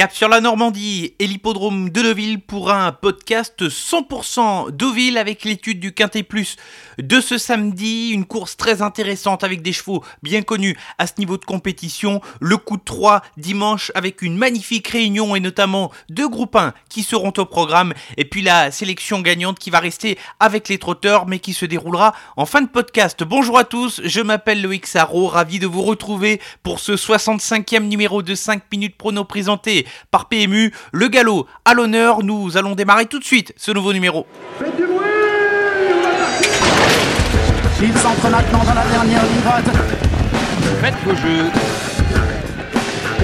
Cap sur la Normandie et l'hippodrome de Deauville pour un podcast 100% Deauville avec l'étude du Quintet Plus de ce samedi. Une course très intéressante avec des chevaux bien connus à ce niveau de compétition. Le coup de 3 dimanche avec une magnifique réunion et notamment deux groupes 1 qui seront au programme. Et puis la sélection gagnante qui va rester avec les trotteurs mais qui se déroulera en fin de podcast. Bonjour à tous, je m'appelle Loïc Sarro, ravi de vous retrouver pour ce 65e numéro de 5 minutes prono présenté par PMU. Le galop à l'honneur, nous allons démarrer tout de suite ce nouveau numéro. Faites du bruit Il s'entre maintenant dans la dernière ligne droite. Faites vos jeux.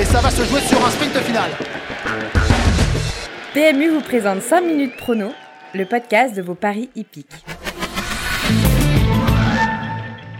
Et ça va se jouer sur un sprint final. PMU vous présente 5 minutes prono, le podcast de vos paris hippiques.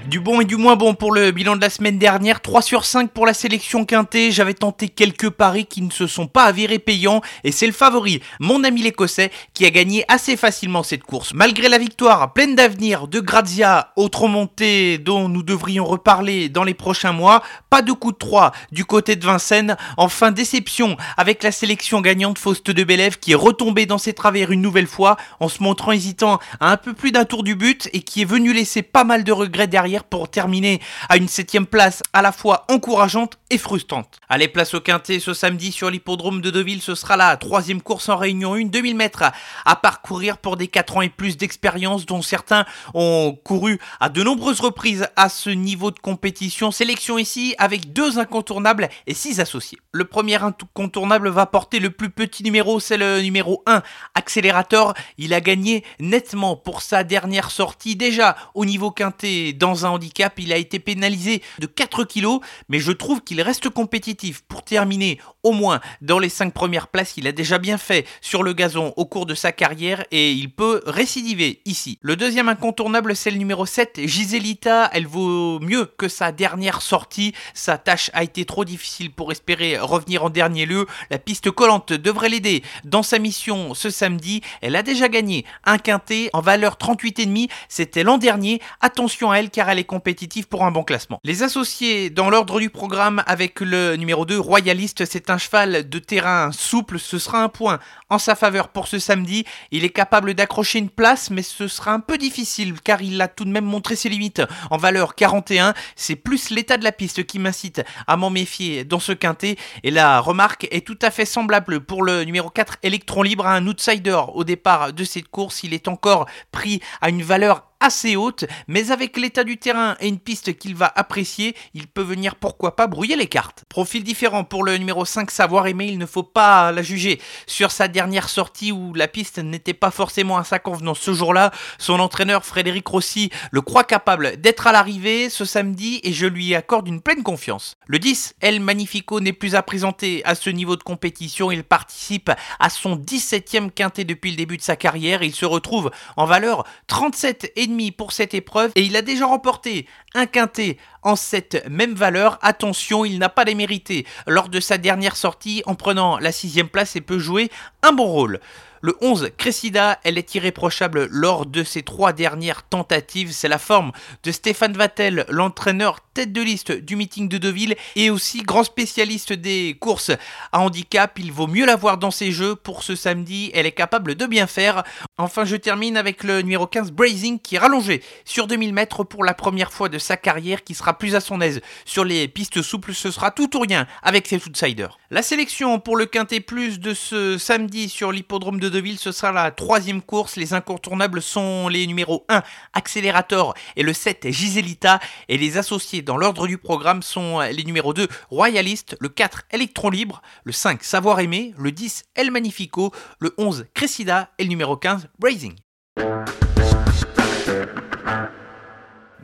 Du bon et du moins bon pour le bilan de la semaine dernière, 3 sur 5 pour la sélection quintée, j'avais tenté quelques paris qui ne se sont pas avérés payants et c'est le favori, mon ami l'écossais, qui a gagné assez facilement cette course. Malgré la victoire pleine d'avenir de Grazia, autre montée dont nous devrions reparler dans les prochains mois, pas de coup de 3 du côté de Vincennes, enfin déception avec la sélection gagnante Faust de Bélève qui est retombée dans ses travers une nouvelle fois en se montrant hésitant à un peu plus d'un tour du but et qui est venu laisser pas mal de regrets derrière pour terminer à une septième place à la fois encourageante et frustrante. Allez, place au quintet ce samedi sur l'hippodrome de Deauville, ce sera la troisième course en réunion 1, 2000 mètres à parcourir pour des 4 ans et plus d'expérience dont certains ont couru à de nombreuses reprises à ce niveau de compétition. Sélection ici avec deux incontournables et six associés. Le premier incontournable va porter le plus petit numéro, c'est le numéro 1, Accélérateur. Il a gagné nettement pour sa dernière sortie déjà au niveau quintet dans un handicap. Il a été pénalisé de 4 kilos, mais je trouve qu'il reste compétitif pour terminer au moins dans les 5 premières places. Il a déjà bien fait sur le gazon au cours de sa carrière et il peut récidiver ici. Le deuxième incontournable, c'est le numéro 7, Giselita. Elle vaut mieux que sa dernière sortie. Sa tâche a été trop difficile pour espérer revenir en dernier lieu. La piste collante devrait l'aider dans sa mission ce samedi. Elle a déjà gagné un quintet en valeur 38,5. C'était l'an dernier. Attention à elle car elle est compétitive pour un bon classement. Les associés dans l'ordre du programme avec le numéro 2, Royaliste, c'est un cheval de terrain souple. Ce sera un point en sa faveur pour ce samedi. Il est capable d'accrocher une place, mais ce sera un peu difficile car il a tout de même montré ses limites en valeur 41. C'est plus l'état de la piste qui m'incite à m'en méfier dans ce quintet. Et la remarque est tout à fait semblable pour le numéro 4, Electron Libre, un outsider au départ de cette course. Il est encore pris à une valeur assez haute, mais avec l'état du terrain et une piste qu'il va apprécier, il peut venir pourquoi pas brouiller les cartes. Profil différent pour le numéro 5 Savoir Aimer, il ne faut pas la juger sur sa dernière sortie où la piste n'était pas forcément à sa convenance ce jour-là. Son entraîneur Frédéric Rossi le croit capable d'être à l'arrivée ce samedi et je lui accorde une pleine confiance. Le 10, El Magnifico n'est plus à présenter à ce niveau de compétition, il participe à son 17e quintet depuis le début de sa carrière, il se retrouve en valeur 37 et pour cette épreuve et il a déjà remporté un quintet en cette même valeur. Attention, il n'a pas les mérités lors de sa dernière sortie en prenant la sixième place et peut jouer un bon rôle. Le 11, Cressida, elle est irréprochable lors de ses trois dernières tentatives. C'est la forme de Stéphane Vattel, l'entraîneur tête de liste du meeting de Deauville et aussi grand spécialiste des courses à handicap. Il vaut mieux la voir dans ses jeux pour ce samedi. Elle est capable de bien faire. Enfin, je termine avec le numéro 15, Brazing, qui est rallongé sur 2000 mètres pour la première fois de sa carrière, qui sera plus à son aise sur les pistes souples. Ce sera tout ou rien avec ses outsiders. La sélection pour le Quintet Plus de ce samedi sur l'hippodrome de Deauville, ce sera la troisième course. Les incontournables sont les numéros 1, Accélérateur, et le 7, Giselita. Et les associés dans l'ordre du programme sont les numéros 2, Royaliste, le 4, Electron Libre, le 5, Savoir Aimer, le 10, El Magnifico, le 11, Cressida et le numéro 15, Brazing.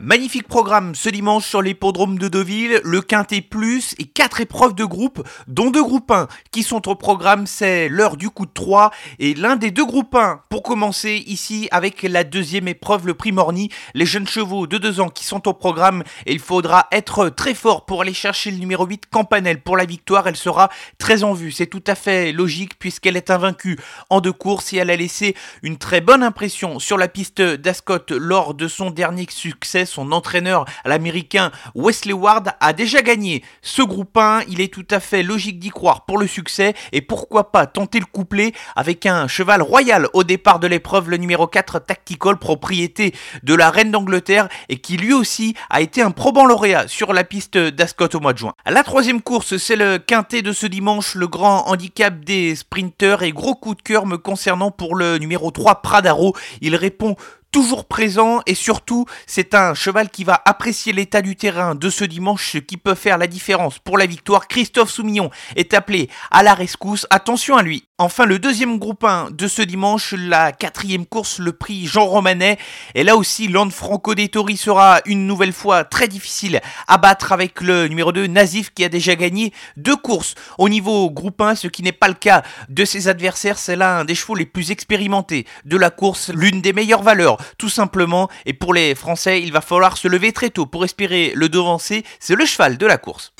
Magnifique programme ce dimanche sur l'hippodrome de Deauville, le Quintet Plus et quatre épreuves de groupe, dont deux groupes 1 qui sont au programme, c'est l'heure du coup de 3 et l'un des deux groupes 1 pour commencer ici avec la deuxième épreuve, le prix Morny, les jeunes chevaux de 2 ans qui sont au programme. Et il faudra être très fort pour aller chercher le numéro 8 Campanelle pour la victoire, elle sera très en vue, c'est tout à fait logique puisqu'elle est invaincue en deux courses et elle a laissé une très bonne impression sur la piste d'Ascot lors de son dernier succès son entraîneur, l'américain Wesley Ward, a déjà gagné. Ce groupe 1, il est tout à fait logique d'y croire pour le succès et pourquoi pas tenter le couplet avec un cheval royal au départ de l'épreuve, le numéro 4 Tactical, propriété de la reine d'Angleterre et qui lui aussi a été un probant lauréat sur la piste d'Ascot au mois de juin. La troisième course, c'est le quintet de ce dimanche, le grand handicap des sprinteurs et gros coup de cœur me concernant pour le numéro 3 Pradaro. Il répond toujours présent et surtout c'est un cheval qui va apprécier l'état du terrain de ce dimanche ce qui peut faire la différence pour la victoire. Christophe Soumillon est appelé à la rescousse, attention à lui. Enfin le deuxième groupe 1 de ce dimanche, la quatrième course, le prix Jean Romanet. Et là aussi Land Franco Dettori sera une nouvelle fois très difficile à battre avec le numéro 2 Nazif qui a déjà gagné deux courses au niveau groupe 1, ce qui n'est pas le cas de ses adversaires. C'est l'un des chevaux les plus expérimentés de la course, l'une des meilleures valeurs tout simplement. Et pour les Français, il va falloir se lever très tôt pour espérer le devancer. C'est le cheval de la course.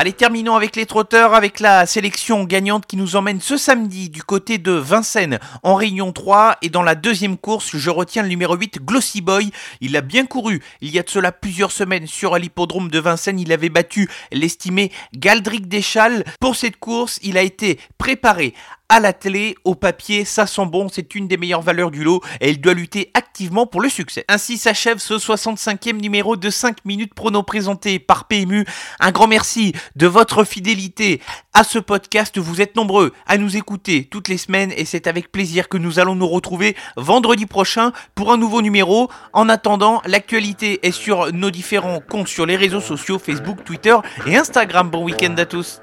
Allez, terminons avec les trotteurs, avec la sélection gagnante qui nous emmène ce samedi du côté de Vincennes en Réunion 3. Et dans la deuxième course, je retiens le numéro 8, Glossy Boy. Il a bien couru il y a de cela plusieurs semaines sur l'hippodrome de Vincennes. Il avait battu l'estimé Galdric Deschal. Pour cette course, il a été préparé à la télé, au papier, ça sent bon, c'est une des meilleures valeurs du lot et il doit lutter activement pour le succès. Ainsi s'achève ce 65e numéro de 5 minutes prono présenté par PMU. Un grand merci de votre fidélité à ce podcast. Vous êtes nombreux à nous écouter toutes les semaines et c'est avec plaisir que nous allons nous retrouver vendredi prochain pour un nouveau numéro. En attendant, l'actualité est sur nos différents comptes sur les réseaux sociaux Facebook, Twitter et Instagram. Bon week-end à tous.